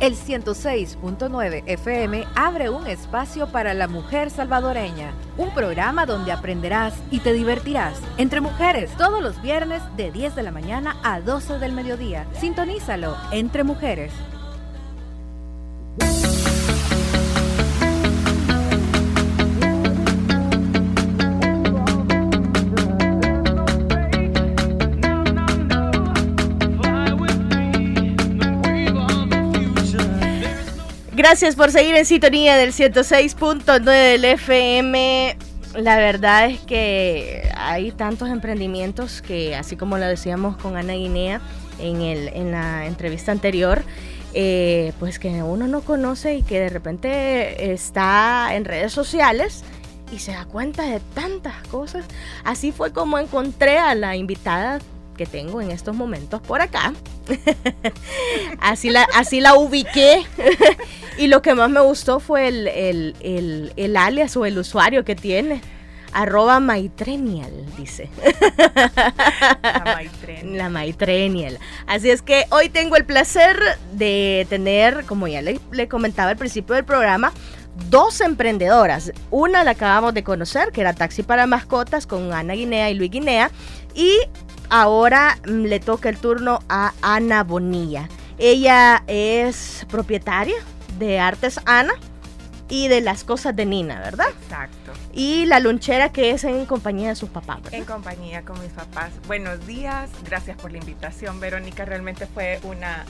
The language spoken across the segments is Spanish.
El 106.9 FM abre un espacio para la mujer salvadoreña, un programa donde aprenderás y te divertirás entre mujeres todos los viernes de 10 de la mañana a 12 del mediodía. Sintonízalo entre mujeres. Gracias por seguir en sintonía del 106.9 del FM. La verdad es que hay tantos emprendimientos que, así como lo decíamos con Ana Guinea en, el, en la entrevista anterior, eh, pues que uno no conoce y que de repente está en redes sociales y se da cuenta de tantas cosas. Así fue como encontré a la invitada que tengo en estos momentos por acá. así, la, así la ubiqué. y lo que más me gustó fue el, alias o el usuario que tiene. Arroba Maitrenial, dice. La Maitrenial. Así es que hoy tengo el placer de tener, como ya le, le comentaba al principio del programa, dos emprendedoras. Una la acabamos de conocer, que era Taxi para Mascotas con Ana Guinea y Luis Guinea. Y ahora mm, le toca el turno a Ana Bonilla. Ella es propietaria de Artes Ana y de las cosas de Nina, ¿verdad? Exacto. Y la lunchera que es en compañía de sus papás. En compañía con mis papás. Buenos días, gracias por la invitación, Verónica. Realmente fue una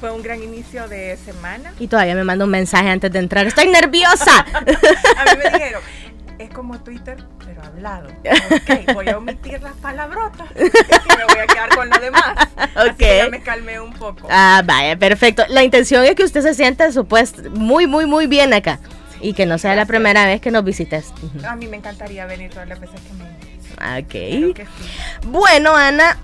fue un gran inicio de semana. Y todavía me manda un mensaje antes de entrar. Estoy nerviosa. a mí me dijeron, es como Twitter, pero hablado. Ok, voy a omitir las palabrotas y me voy a quedar con lo demás. Ok. ya me calmé un poco. Ah, vaya, perfecto. La intención es que usted se sienta, supuesto, muy, muy, muy bien acá. Y que no sea la primera vez que nos visites. A mí me encantaría venir todas las veces que me Ok. Bueno, Ana,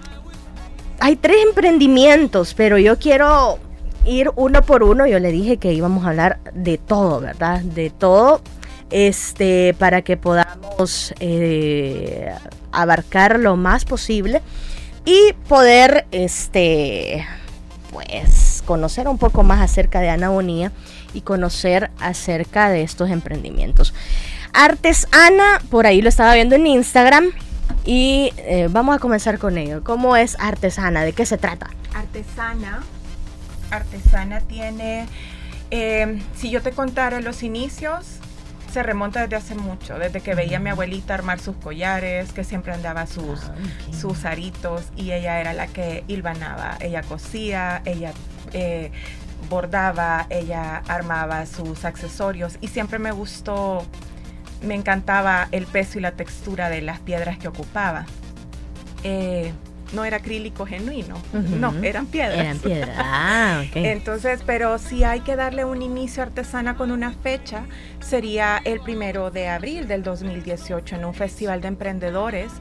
hay tres emprendimientos, pero yo quiero ir uno por uno. Yo le dije que íbamos a hablar de todo, ¿verdad? De todo este, para que podamos eh, abarcar lo más posible y poder, este, pues, conocer un poco más acerca de Ana Bonía y conocer acerca de estos emprendimientos. Artesana, por ahí lo estaba viendo en Instagram y eh, vamos a comenzar con ello. ¿Cómo es Artesana? ¿De qué se trata? Artesana, Artesana tiene, eh, si yo te contara los inicios, se remonta desde hace mucho, desde que veía a mi abuelita armar sus collares, que siempre andaba sus, ah, sus aritos y ella era la que hilvanaba. Ella cosía, ella eh, bordaba, ella armaba sus accesorios y siempre me gustó, me encantaba el peso y la textura de las piedras que ocupaba. Eh, no era acrílico genuino, no, eran piedras. Eran piedras, ah, ok. Entonces, pero si hay que darle un inicio artesana con una fecha, sería el primero de abril del 2018 en un festival de emprendedores,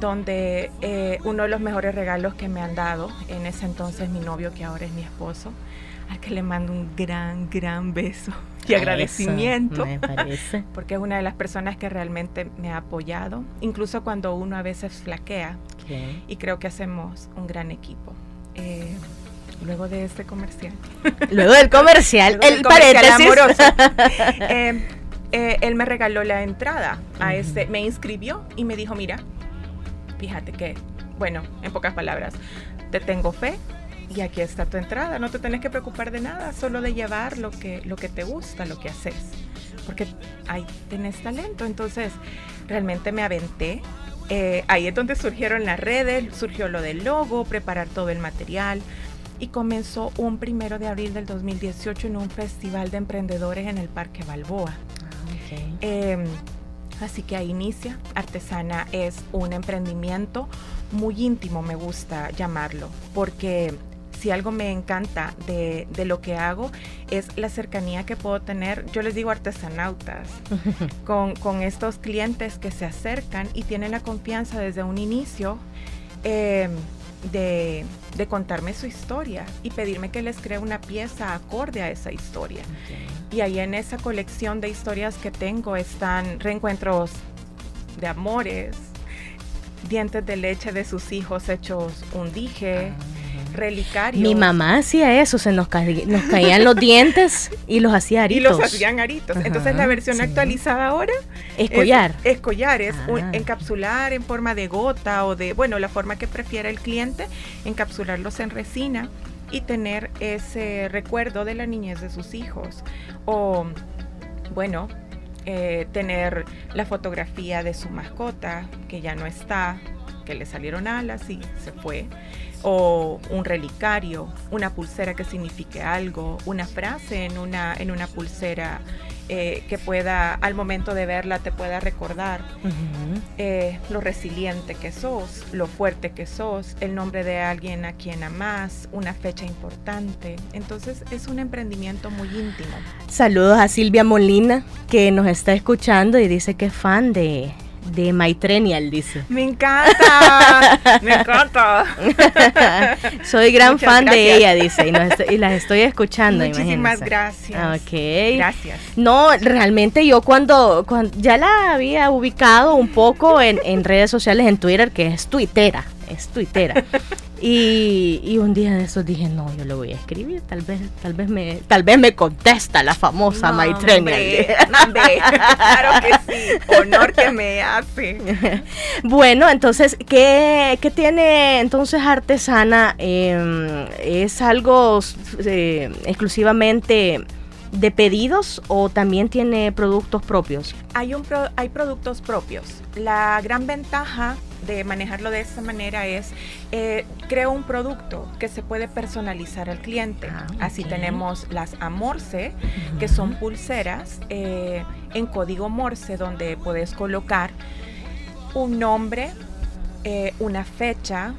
donde eh, uno de los mejores regalos que me han dado, en ese entonces mi novio, que ahora es mi esposo, al que le mando un gran, gran beso y agradecimiento. me parece. Porque es una de las personas que realmente me ha apoyado, incluso cuando uno a veces flaquea. Y creo que hacemos un gran equipo. Eh, luego de este comercial. Luego del comercial, el amoroso. Eh, eh, él me regaló la entrada a este, me inscribió y me dijo, mira, fíjate que, bueno, en pocas palabras, te tengo fe, y aquí está tu entrada. No te tenés que preocupar de nada, solo de llevar lo que, lo que te gusta, lo que haces. Porque ahí tenés talento. Entonces, realmente me aventé. Eh, ahí es donde surgieron las redes, surgió lo del logo, preparar todo el material. Y comenzó un primero de abril del 2018 en un festival de emprendedores en el Parque Balboa. Ah, em, así que ahí inicia. Artesana es un emprendimiento muy íntimo, me gusta llamarlo, porque si algo me encanta de, lo que hago es la cercanía que puedo tener, yo les digo artesanautas, con, estos clientes que se acercan y tienen la confianza desde un inicio em, de, contarme su historia y pedirme que les cree una pieza acorde a esa historia. Y ahí en esa colección de historias que tengo están reencuentros de amores, dientes de leche de sus hijos hechos un dije. Ah relicarios. Mi mamá hacía eso, se nos, nos caían los dientes y los hacía aritos. Y los hacían aritos. Entonces la versión actualizada ahora es collar. Es, collar, es ah. encapsular en forma de gota o de, bueno, la forma que prefiera el cliente, encapsularlos en resina y tener ese recuerdo de la niñez de sus hijos. O, bueno, eh, tener la fotografía de su mascota, que ya no está, que le salieron alas y se fue, o un relicario, una pulsera que signifique algo, una frase en una, en una pulsera eh, que pueda, al momento de verla, te pueda recordar eh, lo resiliente que sos, lo fuerte que sos, el nombre de alguien a quien amas, una fecha importante. Entonces es un emprendimiento muy íntimo. Saludos a Silvia Molina, que nos está escuchando y dice que es fan de, de Maitrenial, dice. Me encanta, me encanta. Soy gran fan de ella, dice, y, las estoy escuchando. Muchísimas gracias. Ok. Gracias. No, realmente yo cuando, cuando ya la había ubicado un poco en, en redes sociales, en Twitter, que es tuitera, es tuitera. Y, un día de esos dije, no, yo le voy a escribir, tal vez, tal vez me, tal vez me contesta la famosa no, claro que sí, honor que me hace. bueno, entonces, ¿qué, tiene entonces Artesana? Em, ¿Es algo eh, exclusivamente de pedidos o también tiene productos propios? Hay, un hay productos propios. La gran ventaja de manejarlo de esta manera es, eh, creo un producto que se puede personalizar al cliente. Ah, Así tenemos las Amorce, que son pulseras eh, en código Morse, donde puedes colocar un nombre, eh, una fecha,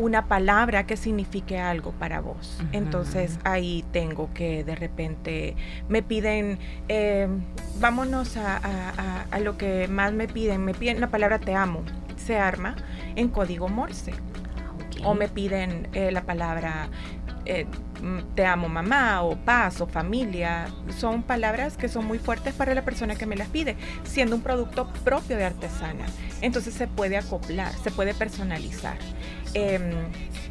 una palabra que signifique algo para vos. Entonces ahí tengo que de repente me piden, vámonos a, a, lo que más me piden, me piden la palabra te amo se arma en código Morse. O me piden eh, la palabra eh, te amo mamá o paz o familia. Son palabras que son muy fuertes para la persona que me las pide, siendo un producto propio de artesana. Entonces se puede acoplar, se puede personalizar. Em,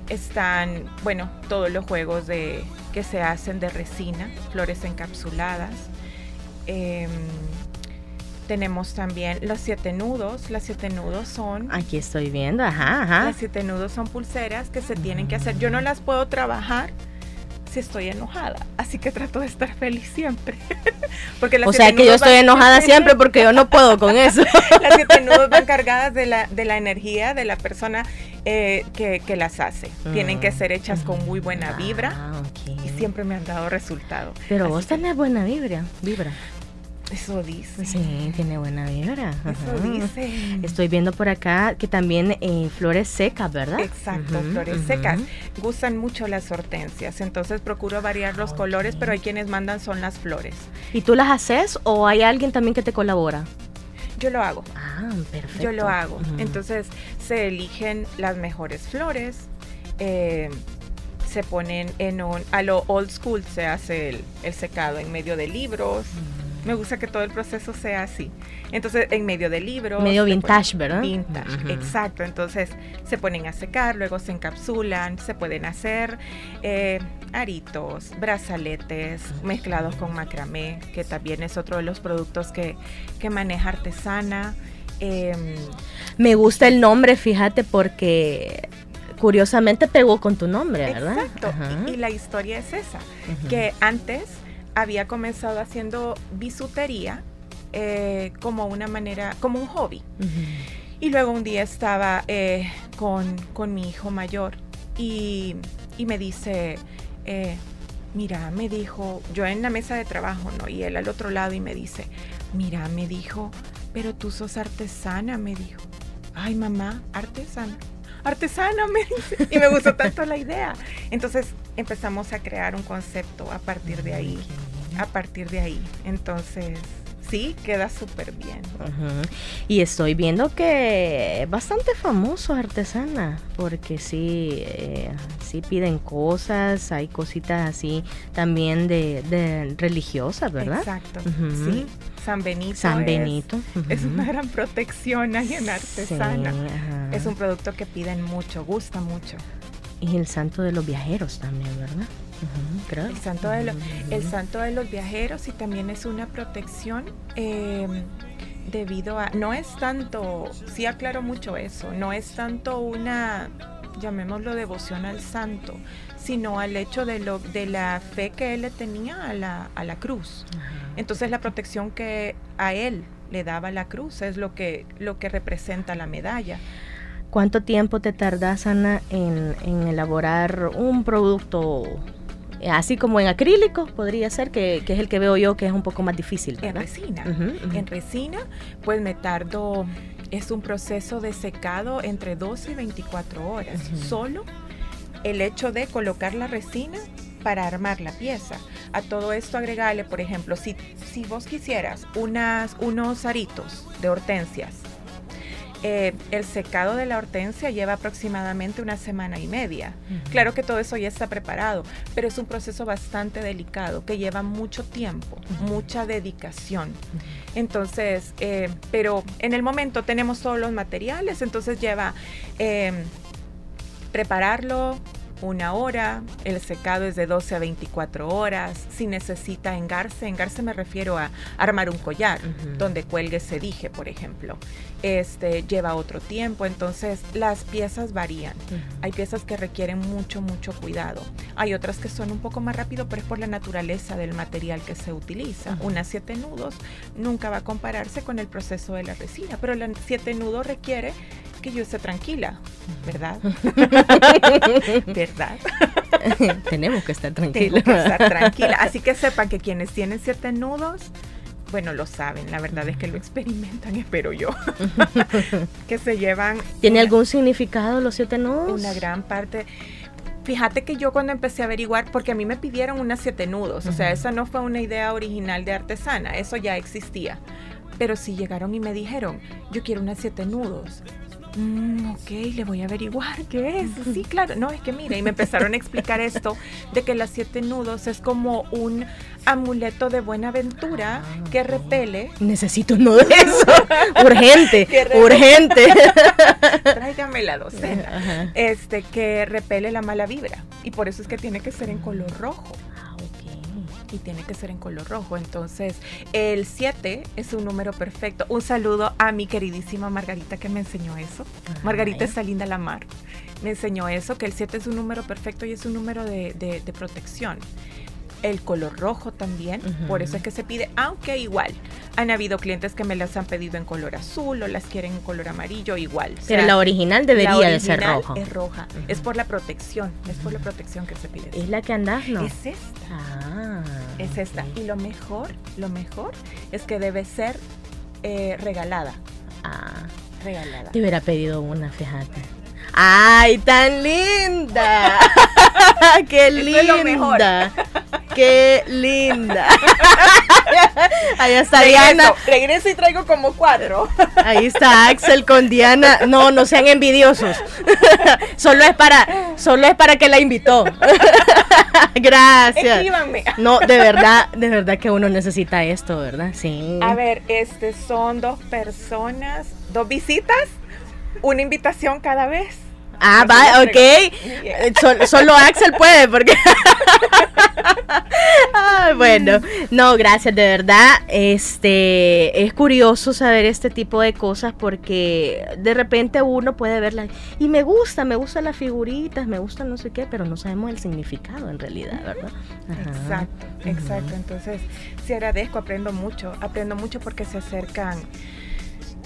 están, bueno, todos los juegos de, que se hacen de resina, flores encapsuladas. Em, tenemos también los siete nudos. Las siete nudos son... Aquí estoy viendo, ajá, ajá. Las siete nudos son pulseras que se tienen que hacer. Yo no las puedo trabajar si estoy enojada. Así que trato de estar feliz siempre. porque o sea que yo estoy enojada siempre porque yo no puedo con eso. las siete nudos van cargadas de la, de la energía de la persona eh, que, que, las hace. Tienen que ser hechas con muy buena vibra ah, y siempre me han dado resultado. Pero vos tenés buena vibra. vibra. Eso dice. Sí, tiene buena vibra. Eso dice. Estoy viendo por acá que también eh, flores secas, ¿verdad? Exacto, flores secas. Gustan mucho las hortensias, entonces procuro variar los colores, pero hay quienes mandan son las flores. ¿Y tú las haces o hay alguien también que te colabora? Yo lo hago. Ah, perfecto. Yo lo hago. Entonces se eligen las mejores flores. Eh, se ponen en un, a lo old school se hace el, secado en medio de libros, me gusta que todo el proceso sea así. Entonces, en medio del libro. Medio vintage, ¿verdad? Vintage, exacto. Entonces, se ponen a secar, luego se encapsulan, se pueden hacer eh, aritos, brazaletes mezclados con macramé, que también es otro de los productos que, que maneja artesana. Em, Me gusta el nombre, fíjate, porque curiosamente pegó con tu nombre, ¿verdad? Exacto. Y, la historia es esa, que antes había comenzado haciendo bisutería eh, como una manera, como un hobby. Y luego un día estaba eh, con, mi hijo mayor y, me dice, eh, mira, me dijo, yo en la mesa de trabajo, ¿no? Y él al otro lado y me dice, mira, me dijo, pero tú sos artesana, me dijo. Ay, mamá, artesana artesana, me dice. Y me gustó tanto la idea. Entonces empezamos a crear un concepto a partir de ahí. A partir de ahí. Entonces, sí, queda súper bien. Y estoy viendo que bastante famoso artesana, porque sí, eh, sí piden cosas, hay cositas así también de, religiosas, ¿verdad? Exacto, sí. San Benito. San Benito. Es, una gran protección ahí en artesana. es un producto que piden mucho, gusta mucho. Y el santo de los viajeros también, ¿verdad? El, santo de el santo de los viajeros y también es una protección em, debido a, no es tanto, sí aclaro mucho eso, no es tanto una, llamémoslo devoción al santo, sino al hecho de, lo, de la fe que él le tenía a la, a la cruz. Entonces la protección que a él le daba la cruz es lo que, lo que representa la medalla. ¿Cuánto tiempo te tardas, Ana, en, en elaborar un producto así como en acrílico, podría ser, que, es el que veo yo que es un poco más difícil. En resina. En resina, pues me tardo, es un proceso de secado entre 12 y 24 horas. Solo el hecho de colocar la resina para armar la pieza. A todo esto agregarle, por ejemplo, si, si vos quisieras unas, unos aritos de hortensias eh, el secado de la hortensia lleva aproximadamente una semana y media. Claro que todo eso ya está preparado, pero es un proceso bastante delicado que lleva mucho tiempo, mucha dedicación. Entonces, eh, pero en el momento tenemos todos los materiales, entonces lleva em, prepararlo, una hora, el secado es de 12 a 24 horas, si necesita engarce, engarce me refiero a armar un collar donde cuelgue ese dije, por ejemplo. Este lleva otro tiempo, entonces las piezas varían. Hay piezas que requieren mucho, mucho cuidado. Hay otras que son un poco más rápido, pero es por la naturaleza del material que se utiliza. Una siete nudos nunca va a compararse con el proceso de la resina, pero la siete nudos requiere que yo esté tranquila, ¿verdad? ¿Verdad? Tenemos que estar tranquilos. que estar tranquila. Así que sepan que quienes tienen siete nudos, bueno, lo saben, la verdad es que lo experimentan, espero yo. que se llevan. ¿Tiene algún significado los siete nudos? Una gran parte. Fíjate que yo cuando empecé a averiguar, porque a mí me pidieron unas siete nudos, o sea, esa no fue una idea original de artesana, eso ya existía. Pero si llegaron y me dijeron, yo quiero unas siete nudos, Mm, ok, le voy a averiguar qué es. Sí, claro. No, es que mira, y me empezaron a explicar esto de que las siete nudos es como un amuleto de buena aventura ah, que repele. Necesito uno de eso. urgente, urgente. Tráigame la docena. Este, que repele la mala vibra. Y por eso es que tiene que ser en color rojo y tiene que ser en color rojo. Entonces, el 7 es un número perfecto. Un saludo a mi queridísima Margarita que me enseñó eso. Margarita está linda la mar. Me enseñó eso, que el 7 es un número perfecto y es un número de, de protección el color rojo también, por eso es que se pide, aunque igual han habido clientes que me las han pedido en color azul o las quieren en color amarillo, igual. Pero la original debería de ser roja. Es roja, es por la protección, es por la protección que se pide. Es la que andas, ¿no? Es esta. Ah, es esta. Y lo mejor, lo mejor es que debe ser eh, regalada. Ah. Regalada. Te hubiera pedido una, fíjate. ¡Ay, tan linda! ¡Qué linda! ¡Qué linda! Ahí está Diana. Regreso y traigo como cuatro. Ahí está Axel con Diana. No, no sean envidiosos. solo es para, solo es para que la invitó. Gracias. Escríbanme. No, de verdad, de verdad que uno necesita esto, ¿verdad? Sí. A ver, este son dos personas, dos visitas una invitación cada vez. Ah, va, ok. Eh, solo Axel puede, porque. bueno, no, gracias, de verdad. Este es curioso saber este tipo de cosas porque de repente uno puede verla y me gusta, me gustan las figuritas, me gustan no sé qué, pero no sabemos el significado en realidad, ¿verdad? Exacto, exacto. Entonces, sí agradezco, aprendo mucho, aprendo mucho porque se acercan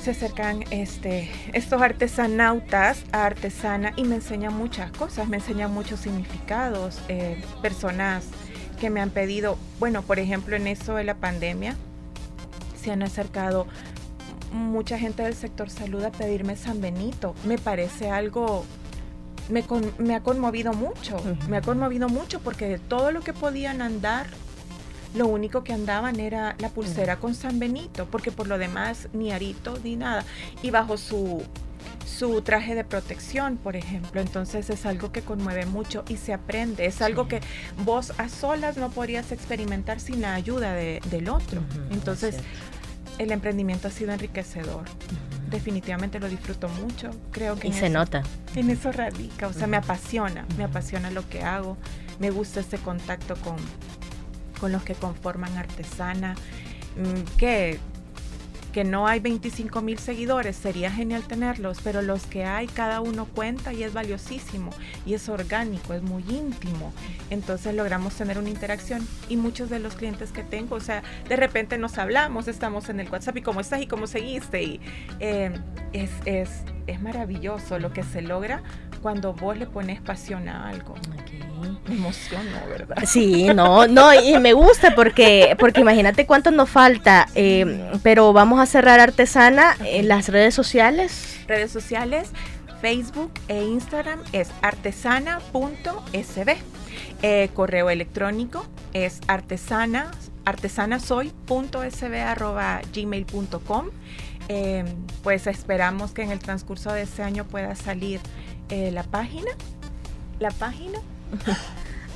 se acercan este, estos artesanautas a artesana y me enseñan muchas cosas, me enseñan muchos significados, eh, personas que me han pedido, bueno, por ejemplo, en eso de la pandemia, se han acercado mucha gente del sector salud a pedirme San Benito. Me parece algo, me, me ha conmovido mucho, me ha conmovido mucho porque de todo lo que podían andar lo único que andaban era la pulsera con San Benito, porque por lo demás ni arito ni nada. Y bajo su, su traje de protección, por ejemplo. Entonces es algo que conmueve mucho y se aprende. Es algo que vos a solas no podrías experimentar sin la ayuda del otro. Entonces el emprendimiento ha sido enriquecedor definitivamente lo disfruto mucho. Creo que y se nota. En eso radica, o sea, me apasiona, me apasiona lo que hago, me gusta ese contacto con, con los que conforman Artesana, mm, que que no hay 25 mil seguidores, sería genial tenerlos, pero los que hay, cada uno cuenta y es valiosísimo y es orgánico, es muy íntimo. Entonces logramos tener una interacción y muchos de los clientes que tengo, o sea, de repente nos hablamos, estamos en el WhatsApp y cómo estás y cómo seguiste y eh, es, es, es maravilloso lo que se logra cuando vos le pones pasión a algo. Me emociono, ¿verdad? Sí, no, no, y me gusta porque, porque imagínate cuánto nos falta, eh, pero vamos a cerrar Artesana en las redes sociales. Redes sociales, Facebook e Instagram es artesana.sb. Eh, correo electrónico es artesana, artesanasoy.sb.gmail.com. Eh, pues esperamos que en el transcurso de este año pueda salir eh, la página. La página.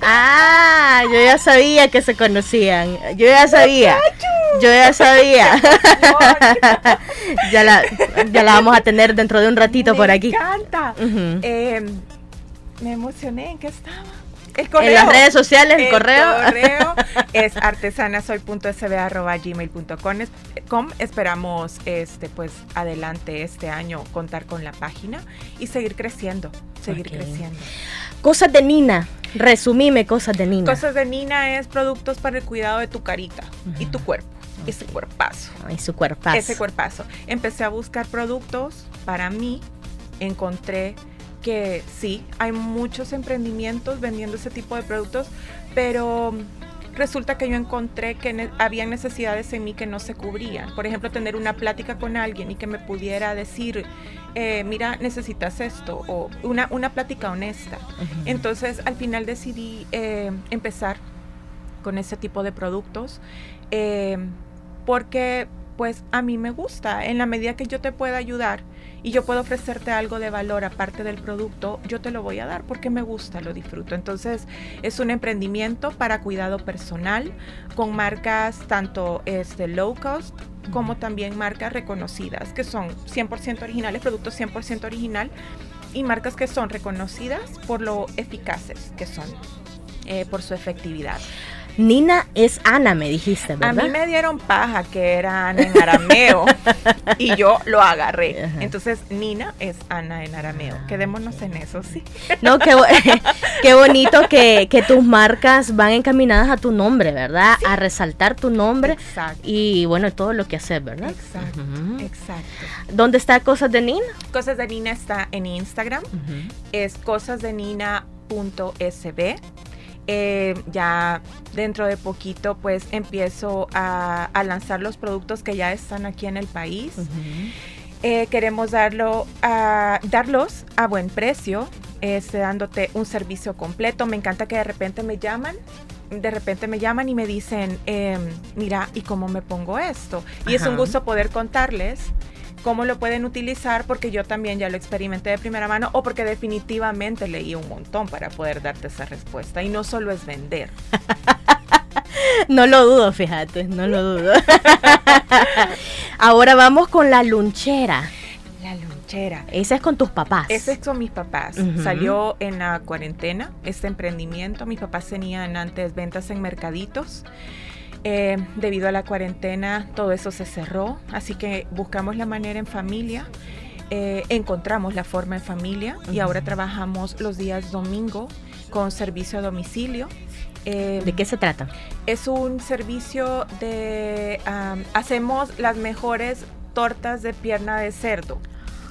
Ah, yo ya sabía que se conocían. Yo ya sabía. Yo ya sabía. ya, la, ya la vamos a tener dentro de un ratito por aquí. Me encanta. Em, me emocioné. ¿En qué estaba? en las redes sociales, el, correo. correo es artesanasoy.sb.gmail.com. Esperamos este pues adelante este año contar con la página y seguir creciendo, seguir creciendo. Cosas de Nina, resumime cosas de Nina. Cosas de Nina es productos para el cuidado de tu carita y tu cuerpo. Ese cuerpazo. Y su cuerpazo. Ese cuerpazo. Empecé a buscar productos para mí. Encontré que sí, hay muchos emprendimientos vendiendo ese tipo de productos, pero resulta que yo encontré que había necesidades en mí que no se cubrían. Por ejemplo, tener una plática con alguien y que me pudiera decir, eh, mira, necesitas esto, o una, una plática honesta. Entonces, al final decidí eh, empezar con ese tipo de productos, eh, porque pues a mí me gusta, en la medida que yo te pueda ayudar y yo puedo ofrecerte algo de valor aparte del producto, yo te lo voy a dar porque me gusta, lo disfruto. Entonces es un emprendimiento para cuidado personal con marcas tanto este, low cost como también marcas reconocidas, que son 100% originales, productos 100% original y marcas que son reconocidas por lo eficaces que son, eh, por su efectividad. Nina es Ana, me dijiste, ¿verdad? A mí me dieron paja que era Ana en arameo y yo lo agarré. Entonces, Nina es Ana en arameo. Ah, Quedémonos en eso, sí. No, qué, qué bonito que, tus marcas van encaminadas a tu nombre, ¿verdad? A resaltar tu nombre. Exacto. Y bueno, todo lo que haces, ¿verdad? Exacto, exacto. ¿Dónde está Cosas de Nina? Cosas de Nina está en Instagram. Es cosasdenina.sb. Eh, ya dentro de poquito pues empiezo a, lanzar los productos que ya están aquí en el país. Eh, queremos darlo a, darlos a buen precio, este, dándote un servicio completo. Me encanta que de repente me llaman de repente me llaman y me dicen, em, mira, ¿y cómo me pongo esto? Y es un gusto poder contarles cómo lo pueden utilizar porque yo también ya lo experimenté de primera mano o porque definitivamente leí un montón para poder darte esa respuesta. Y no solo es vender. no lo dudo, fíjate, no lo dudo. Ahora vamos con la lunchera. La lunchera. Esa es con tus papás. Ese es con mis papás. Salió en la cuarentena este emprendimiento. Mis papás tenían antes ventas en mercaditos. Eh, debido a la cuarentena todo eso se cerró, así que buscamos la manera en familia, eh, encontramos la forma en familia y ahora trabajamos los días domingo con servicio a domicilio. Eh, ¿De qué se trata? Es un servicio de... hacemos las mejores tortas de pierna de cerdo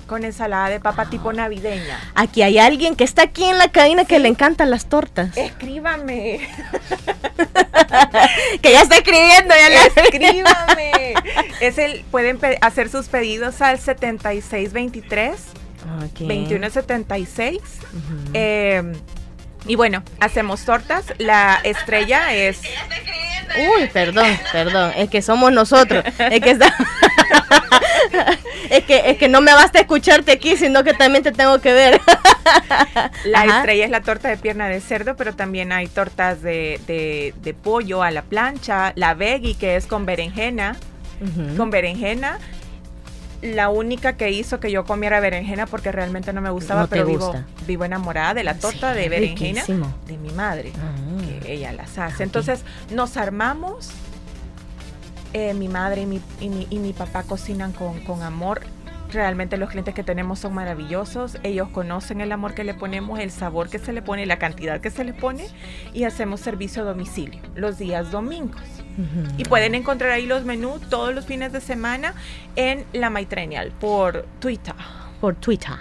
con ensalada de papa tipo navideña. Aquí hay alguien que está aquí en la cabina que le encantan las tortas. Escríbame. que ya está escribiendo. Ya Escríbame. es el, pueden hacer sus pedidos al 7623 okay. 2176. eh, y bueno, hacemos tortas. La estrella es. Uy, perdón, perdón. Es que somos nosotros. Es que está. es que es que no me basta escucharte aquí, sino que también te tengo que ver. la estrella es la torta de pierna de cerdo, pero también hay tortas de, de, pollo a la plancha, la veggie que es con berenjena, con berenjena la única que hizo que yo comiera berenjena porque realmente no me gustaba, No pero vivo, gusta. vivo enamorada de la torta Sí, de berenjena riquísimo. de mi madre, Ah. que ella las hace. Entonces nos armamos, eh, mi madre y mi, y mi, y mi papá cocinan con, con amor. Realmente los clientes que tenemos son maravillosos. Ellos conocen el amor que le ponemos, el sabor que se le pone, la cantidad que se le pone y hacemos servicio a domicilio los días domingos. Y pueden encontrar ahí los menús todos los fines de semana en La Maitrenial por Twitter. Por Twitter.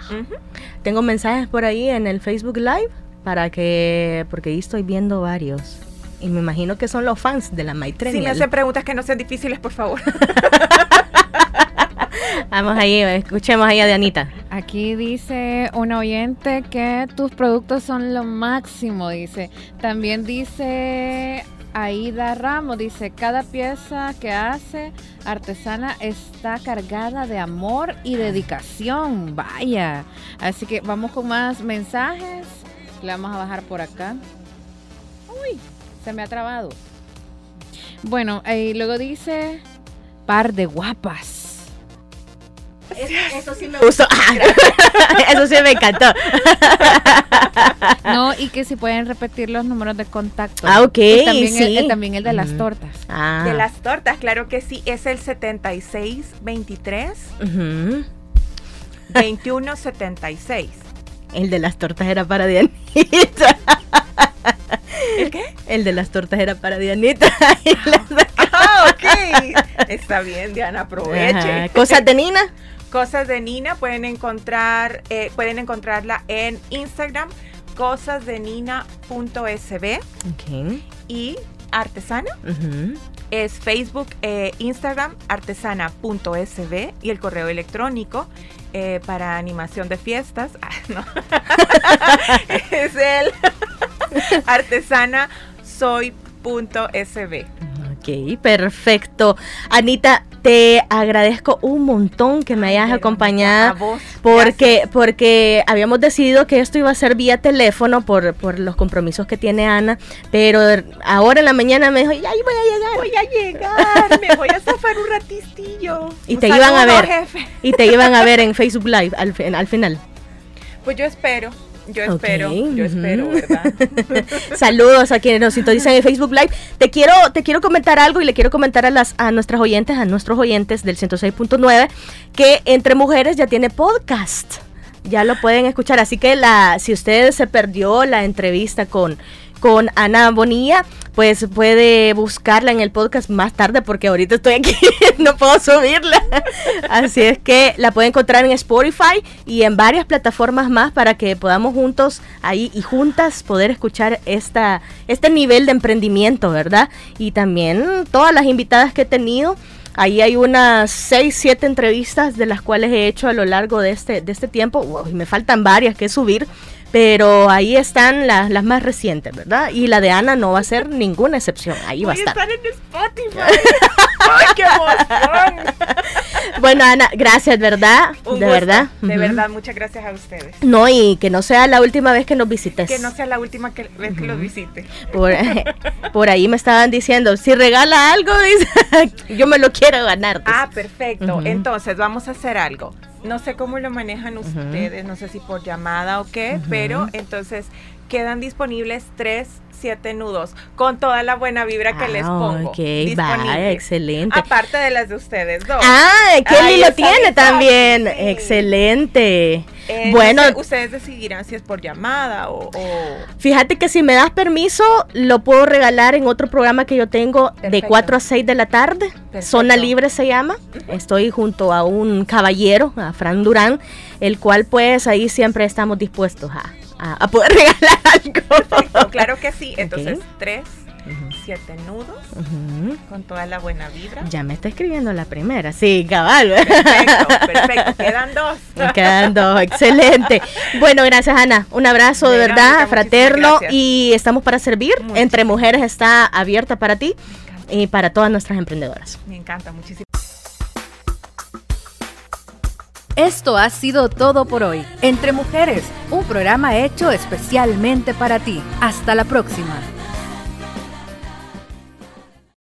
Tengo mensajes por ahí en el Facebook Live para que, porque ahí estoy viendo varios. Y me imagino que son los fans de la Si me hacen preguntas que no sean difíciles, por favor. Vamos ahí, escuchemos ahí a Dianita. Aquí dice un oyente que tus productos son lo máximo, dice. También dice Aida Ramos, dice, cada pieza que hace artesana está cargada de amor y dedicación. Vaya. Así que vamos con más mensajes. Le vamos a bajar por acá. Se me ha trabado. Bueno, y luego dice, par de guapas. Eso sí me gustó. Eso sí me encantó. No, y que si pueden repetir los números de contacto. Ah, ok, también, sí. el, eh, también el de las tortas. Ah. De las tortas, claro que sí, es el 7623 Ujú. 2176. El de las tortas era para Dianita. ¿El qué? El de las tortas era para Dianita. Las- Ah, ok. Está bien, Diana, aproveche. Ajá. Cosas de Nina. Cosas de Nina pueden encontrar, eh, pueden encontrarla en Instagram, cosasdenina.sb Ok. y artesana es Facebook, eh, Instagram, artesana.sb y el correo electrónico eh, para animación de fiestas. Ah, no. es el artesanasoy.sb. Ok, perfecto. Anita, te agradezco un montón que me hayas Ay, acompañado. a vos, Porque, porque habíamos decidido que esto iba a ser vía teléfono por, por los compromisos que tiene Ana, pero ahora en la mañana me dijo, ya ahí voy a llegar. Voy a llegar, me voy a zafar un ratistillo. Y Un te iban a ver. jefe. Y te iban a ver en Facebook Live al, al final. Pues yo espero, yo espero, yo espero, ¿verdad? Saludos a quienes nos sintonizan en Facebook Live. Te quiero, te quiero comentar algo y le quiero comentar a las a nuestras oyentes, a nuestros oyentes del 106.9, que Entre Mujeres ya tiene podcast. Ya lo pueden escuchar. Así que la, si usted se perdió la entrevista con, con Ana Bonilla, pues puede buscarla en el podcast más tarde porque ahorita estoy aquí, no puedo subirla. Así es que la puede encontrar en Spotify y en varias plataformas más para que podamos juntos ahí y juntas poder escuchar esta, este nivel de emprendimiento, ¿verdad? Y también todas las invitadas que he tenido. Ahí hay unas 6, 7 entrevistas de las cuales he hecho a lo largo de este, de este tiempo. Wow, y me faltan varias que subir, pero ahí están las, las más recientes, ¿verdad? Y la de Ana no va a ser ninguna excepción. Ahí va a estar. estar en Spotify. ¡Ay, qué emoción! Bueno, Ana, gracias, ¿verdad? Un de gusto, verdad. De verdad, muchas gracias a ustedes. No, y que no sea la última vez que nos visites. Que no sea la última que, vez que los visite. Por, por ahí me estaban diciendo, si regala algo, dice, yo me lo quiero ganar. dice. Ah, perfecto. Entonces, vamos a hacer algo. No sé cómo lo manejan ustedes, no sé si por llamada o qué, pero entonces quedan disponibles tres, siete nudos con toda la buena vibra que les Ah, pongo. Ok, vaya, excelente. Aparte de las de ustedes dos. Ah, Kelly lo tiene también. sí. Excelente. Eh, bueno, no sé, ustedes decidirán si es por llamada o... o- fíjate que si me das permiso, lo puedo regalar en otro programa que yo tengo de Perfecto. 4 a 6 de la tarde. Perfecto. Zona Libre se llama. Estoy junto a un caballero, a Fran Durán, el cual pues ahí siempre estamos dispuestos a, a- a poder regalar algo. Perfecto, claro que sí. Entonces, tres, siete nudos con toda la buena vibra. Ya me está escribiendo la primera, sí, cabal. Perfecto, perfecto. Quedan dos. Me quedan dos, excelente. Bueno, gracias Ana, un abrazo de verdad, muchísimas fraterno y estamos para servir. Muchísimas. Entre Mujeres está abierta para ti y para todas nuestras emprendedoras. me encanta muchísimo. Esto ha sido todo por hoy. Entre Mujeres, un programa hecho especialmente para ti. Hasta la próxima.